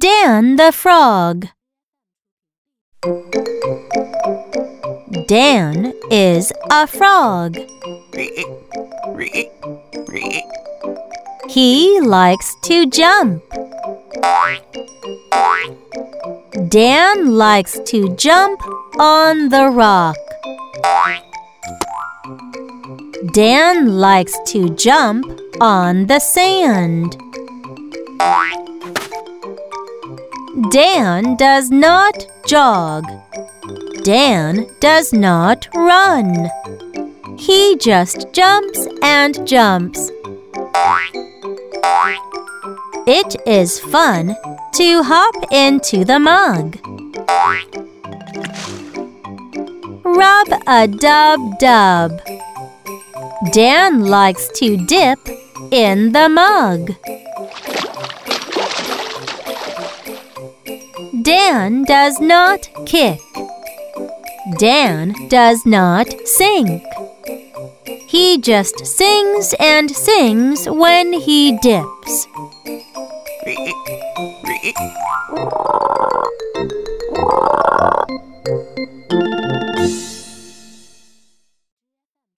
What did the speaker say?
Dan the frog. Dan is a frog. He likes to jump. Dan likes to jump on the rock. Dan likes to jump on the sand. Dan does not jog. Dan does not run. He just jumps and jumps. It is fun to hop into the mug. Rub a dub dub. Dan likes to dip in the mug. Dan does not kick. Dan does not sink. He just sings and sings when he dips.